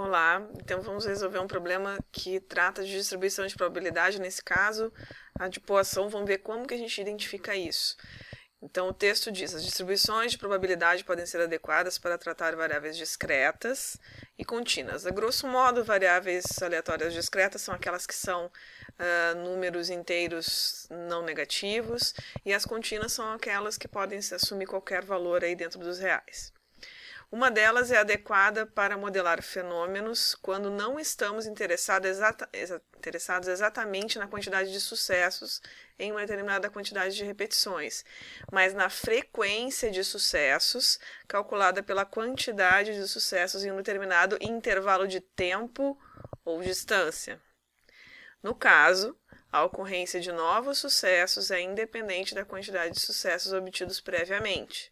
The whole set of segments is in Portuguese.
Olá, então vamos resolver um problema que trata de distribuição de probabilidade, nesse caso, a de poação, vamos ver como que a gente identifica isso. Então o texto diz: as distribuições de probabilidade podem ser adequadas para tratar variáveis discretas e contínuas. A grosso modo, variáveis aleatórias discretas são aquelas que são uh, números inteiros não negativos, e as contínuas são aquelas que podem assumir qualquer valor aí dentro dos reais. Uma delas é adequada para modelar fenômenos quando não estamos interessados, exata, interessados exatamente na quantidade de sucessos em uma determinada quantidade de repetições, mas na frequência de sucessos calculada pela quantidade de sucessos em um determinado intervalo de tempo ou distância. No caso, a ocorrência de novos sucessos é independente da quantidade de sucessos obtidos previamente.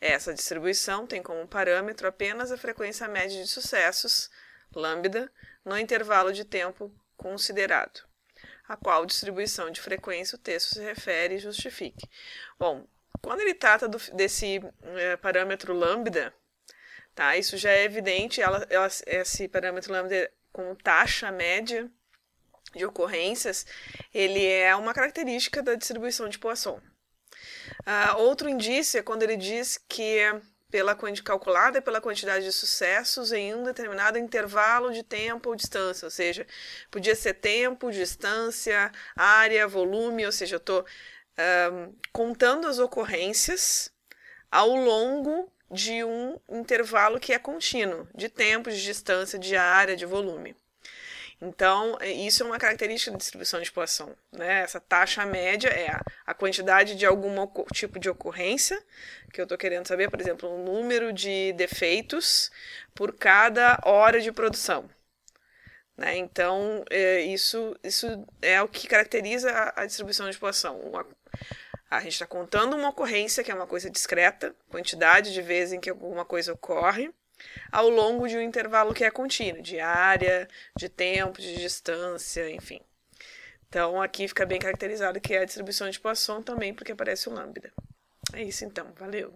Essa distribuição tem como parâmetro apenas a frequência média de sucessos, lambda, no intervalo de tempo considerado, a qual distribuição de frequência o texto se refere e justifique. Bom, quando ele trata do, desse é, parâmetro lambda, tá, isso já é evidente, ela, ela, esse parâmetro lambda com taxa média de ocorrências, ele é uma característica da distribuição de Poisson. Uh, outro indício é quando ele diz que pela calculada pela quantidade de sucessos em um determinado intervalo de tempo ou distância, ou seja, podia ser tempo, distância, área, volume, ou seja, eu estou uh, contando as ocorrências ao longo de um intervalo que é contínuo, de tempo, de distância, de área, de volume. Então, é, isso é uma característica da distribuição de poação. Né? Essa taxa média é a, quantidade de algum tipo de ocorrência, que eu estou querendo saber, por exemplo, o número de defeitos por cada hora de produção. Né? Então, é, isso, isso é o que caracteriza a, a distribuição de poação. Uma, a gente está contando uma ocorrência, que é uma coisa discreta, quantidade de vezes em que alguma coisa ocorre, ao longo de um intervalo que é contínuo, de área, de tempo, de distância, enfim. Então, aqui fica bem caracterizado que é a distribuição de Poisson também, porque aparece o lambda. É isso então, valeu!